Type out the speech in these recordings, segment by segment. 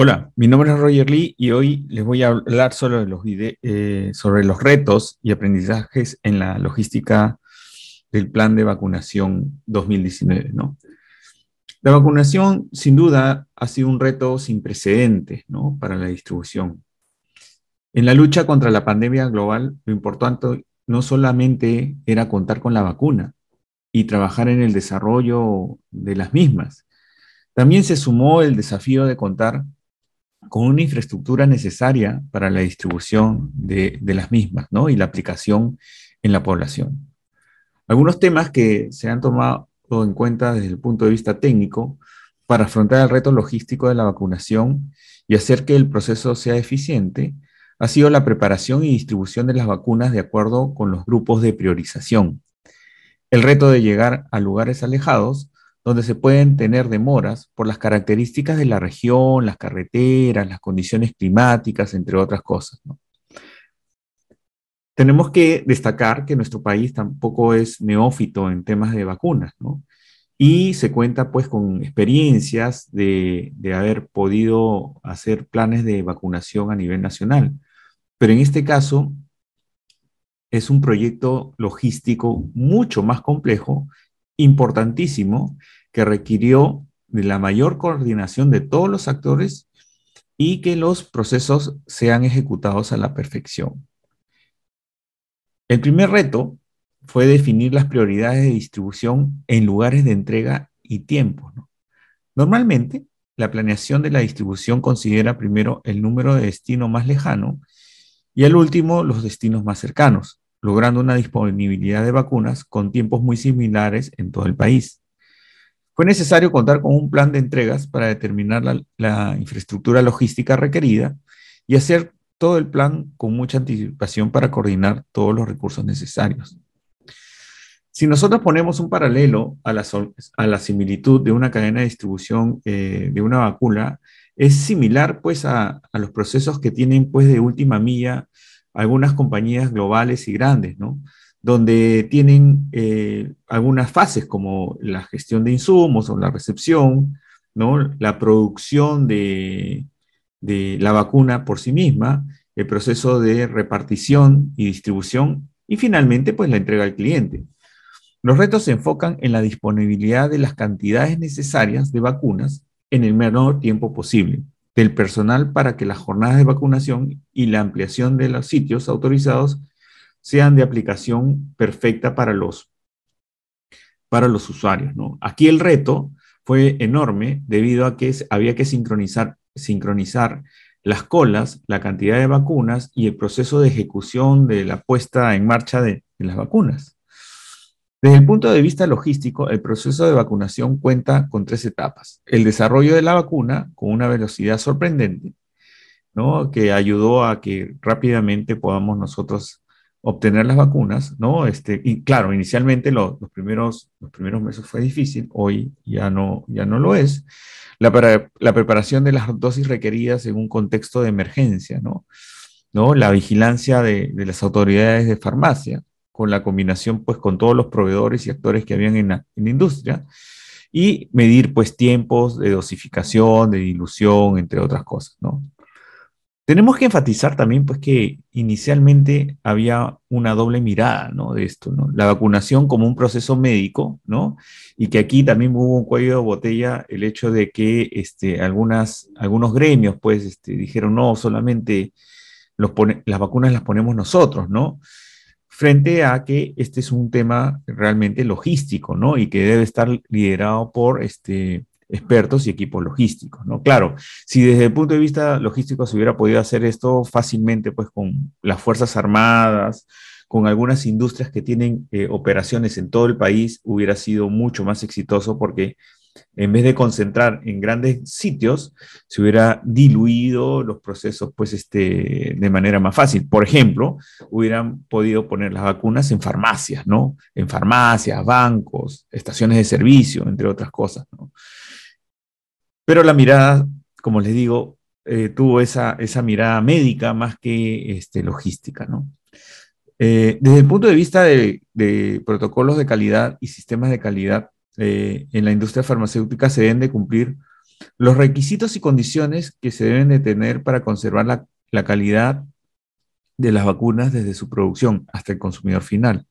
Hola, mi nombre es Roger Lee y hoy les voy a hablar sobre los, eh, sobre los retos y aprendizajes en la logística del plan de vacunación 2019. ¿no? La vacunación, sin duda, ha sido un reto sin precedentes ¿no? para la distribución. En la lucha contra la pandemia global, lo importante no solamente era contar con la vacuna y trabajar en el desarrollo de las mismas, también se sumó el desafío de contar con una infraestructura necesaria para la distribución de, las mismas ¿no? y la aplicación en la población. Algunos temas que se han tomado en cuenta desde el punto de vista técnico para afrontar el reto logístico de la vacunación y hacer que el proceso sea eficiente ha sido la preparación y distribución de las vacunas de acuerdo con los grupos de priorización. El reto de llegar a lugares alejados donde se pueden tener demoras por las características de la región, las carreteras, las condiciones climáticas, entre otras cosas. Tenemos que destacar que nuestro país tampoco es neófito en temas de vacunas. Y se cuenta pues con experiencias de, de haber podido hacer planes de vacunación a nivel nacional. Pero en este caso es un proyecto logístico mucho más complejo, importantísimo, que requirió de la mayor coordinación de todos los actores y que los procesos sean ejecutados a la perfección. El primer reto fue definir las prioridades de distribución en lugares de entrega y tiempo. Normalmente, la planeación de la distribución considera primero el número de destino más lejano y al último los destinos más cercanos, logrando una disponibilidad de vacunas con tiempos muy similares en todo el país. Fue necesario contar con un plan de entregas para determinar la, infraestructura logística requerida y hacer todo el plan con mucha anticipación para coordinar todos los recursos necesarios. Si nosotros ponemos un paralelo a la, a la similitud de una cadena de distribución eh, de una vacuna, es similar pues a, a, los procesos que tienen pues de última milla algunas compañías globales y grandes, ¿no? Donde tienen eh, algunas fases como la gestión de insumos o la recepción, ¿no? la producción de, de la vacuna por sí misma, el proceso de repartición y distribución y finalmente pues la entrega al cliente. Los retos se enfocan en la disponibilidad de las cantidades necesarias de vacunas en el menor tiempo posible, del personal para que las jornadas de vacunación y la ampliación de los sitios autorizados sean de aplicación perfecta para los, para los usuarios. Aquí el reto fue enorme debido a que había que sincronizar, sincronizar las colas, la cantidad de vacunas y el proceso de ejecución de la puesta en marcha de, de las vacunas. Desde el punto de vista logístico, el proceso de vacunación cuenta con tres etapas. El desarrollo de la vacuna con una velocidad sorprendente, ¿no? que ayudó a que rápidamente podamos nosotros obtener las vacunas, ¿no? Este, y claro, inicialmente los, primeros, los primeros meses fue difícil, hoy ya no, ya no lo es. La, la preparación de las dosis requeridas en un contexto de emergencia, ¿no? ¿No? La vigilancia de, de, las autoridades de farmacia, con la combinación, pues, con todos los proveedores y actores que habían en la, en la industria, y medir, pues, tiempos de dosificación, de dilución, entre otras cosas, ¿no? Tenemos que enfatizar también pues, que inicialmente había una doble mirada ¿no? de esto, ¿no? la vacunación como un proceso médico, ¿no? y que aquí también hubo un cuello de botella el hecho de que este, algunos gremios pues, este, dijeron, no, solamente las vacunas las ponemos nosotros, ¿no? frente a que este es un tema realmente logístico, ¿no? Y que debe estar liderado por este, expertos y equipos logísticos, ¿no? Claro, si desde el punto de vista logístico se hubiera podido hacer esto fácilmente, pues con las Fuerzas Armadas, con algunas industrias que tienen eh, operaciones en todo el país, hubiera sido mucho más exitoso porque en vez de concentrar en grandes sitios, se hubiera diluido los procesos pues, este, de manera más fácil. Por ejemplo, hubieran podido poner las vacunas en farmacias, ¿no? En farmacias, bancos, estaciones de servicio, entre otras cosas, ¿no? Pero la mirada, como les digo, eh, tuvo esa, esa, mirada médica más que este, logística, ¿no? Eh, desde el punto de vista de, protocolos de calidad y sistemas de calidad, eh, en la industria farmacéutica se deben de cumplir Los requisitos y condiciones que se deben de tener para conservar la, la calidad de las vacunas desde su producción hasta el consumidor final.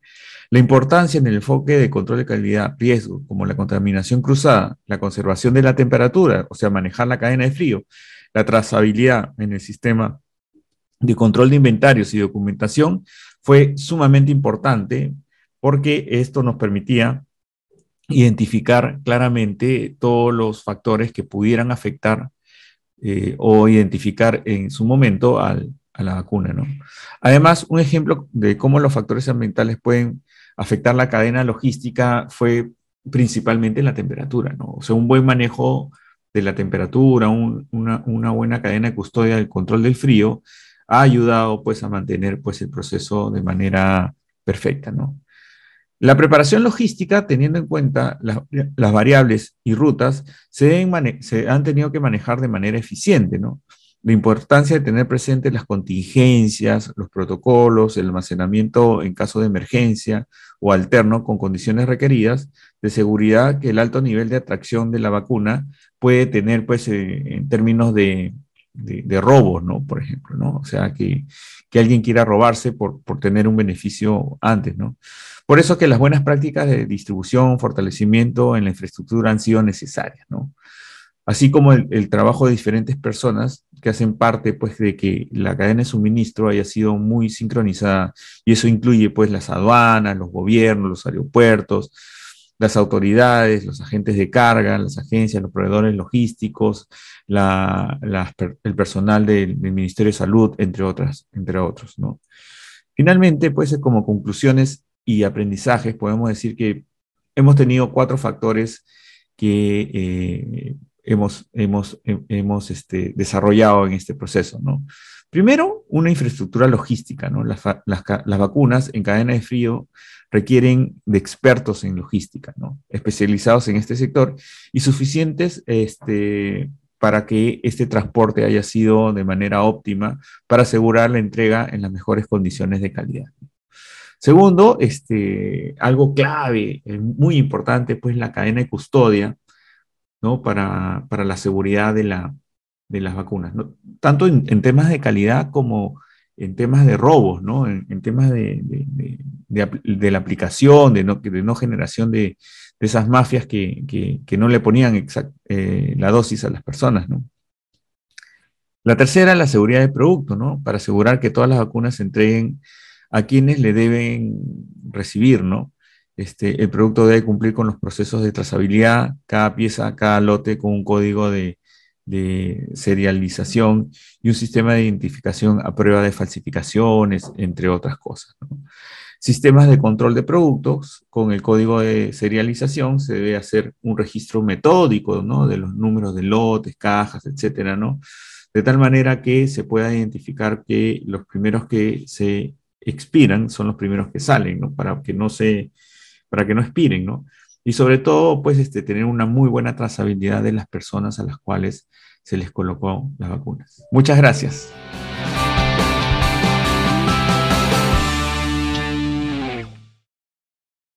La importancia en el enfoque de control de calidad, riesgo, como la contaminación cruzada, la conservación de la temperatura, o sea, manejar la cadena de frío, la trazabilidad en el sistema de control de inventarios y documentación, fue sumamente importante porque esto nos permitía identificar claramente todos los factores que pudieran afectar eh, o identificar en su momento a la vacuna. ¿no? Además, un ejemplo de cómo los factores ambientales pueden afectar la cadena logística fue principalmente la temperatura. ¿no? O sea, un buen manejo de la temperatura, una, buena cadena de custodia del control del frío, ha ayudado pues a mantener pues el proceso de manera perfecta, ¿no? La preparación logística, teniendo en cuenta las variables y rutas, se, han tenido que manejar de manera eficiente, ¿no? La importancia de tener presentes las contingencias, los protocolos, el almacenamiento en caso de emergencia o alterno con condiciones requeridas de seguridad que el alto nivel de atracción de la vacuna puede tener, pues, eh, en términos de, de, robos, ¿no? Por ejemplo, ¿no? O sea, que, que alguien quiera robarse por, por, tener un beneficio antes, ¿no? Por eso que las buenas prácticas de distribución, fortalecimiento en la infraestructura han sido necesarias, ¿no? Así como el, el trabajo de diferentes personas que hacen parte, pues, de que la cadena de suministro haya sido muy sincronizada, y eso incluye, pues, las aduanas, los gobiernos, los aeropuertos, las autoridades, los agentes de carga, las agencias, los proveedores logísticos, el personal del, Ministerio de Salud, entre, otras, entre otros. ¿no? Finalmente, pues como conclusiones y aprendizajes, podemos decir que hemos tenido cuatro factores que eh, hemos, hemos, hemos este, desarrollado en este proceso. ¿no? Primero, una infraestructura logística. ¿no? Las, las, las vacunas en cadena de frío requieren de expertos en logística, ¿no? especializados en este sector y suficientes este, para que este transporte haya sido de manera óptima para asegurar la entrega en las mejores condiciones de calidad. Segundo, este, algo clave, eh, muy importante, pues la cadena de custodia, ¿no? Para, para la seguridad de, la, de las vacunas, ¿no? Tanto en, temas de calidad como en temas de robos, ¿no? En, temas de, la aplicación, de no, de no generación de, esas mafias que, no le ponían eh, la dosis a las personas, ¿no? La tercera, la seguridad del producto, ¿no? Para asegurar que todas las vacunas se entreguen a quienes le deben recibir, ¿no? Este, el producto debe cumplir con los procesos de trazabilidad, cada pieza, cada lote con un código de, de serialización y un sistema de identificación a prueba de falsificaciones, entre otras cosas. Sistemas de control de productos, con el código de serialización se debe hacer un registro metódico ¿no? de los números de lotes, cajas, etcétera, ¿no? De tal manera que se pueda identificar que los primeros que se expiran son los primeros que salen, ¿no? Para que no se, para que no expiren, ¿no? Y sobre todo, pues, este, tener una muy buena trazabilidad de las personas a las cuales se les colocó las vacunas. Muchas gracias.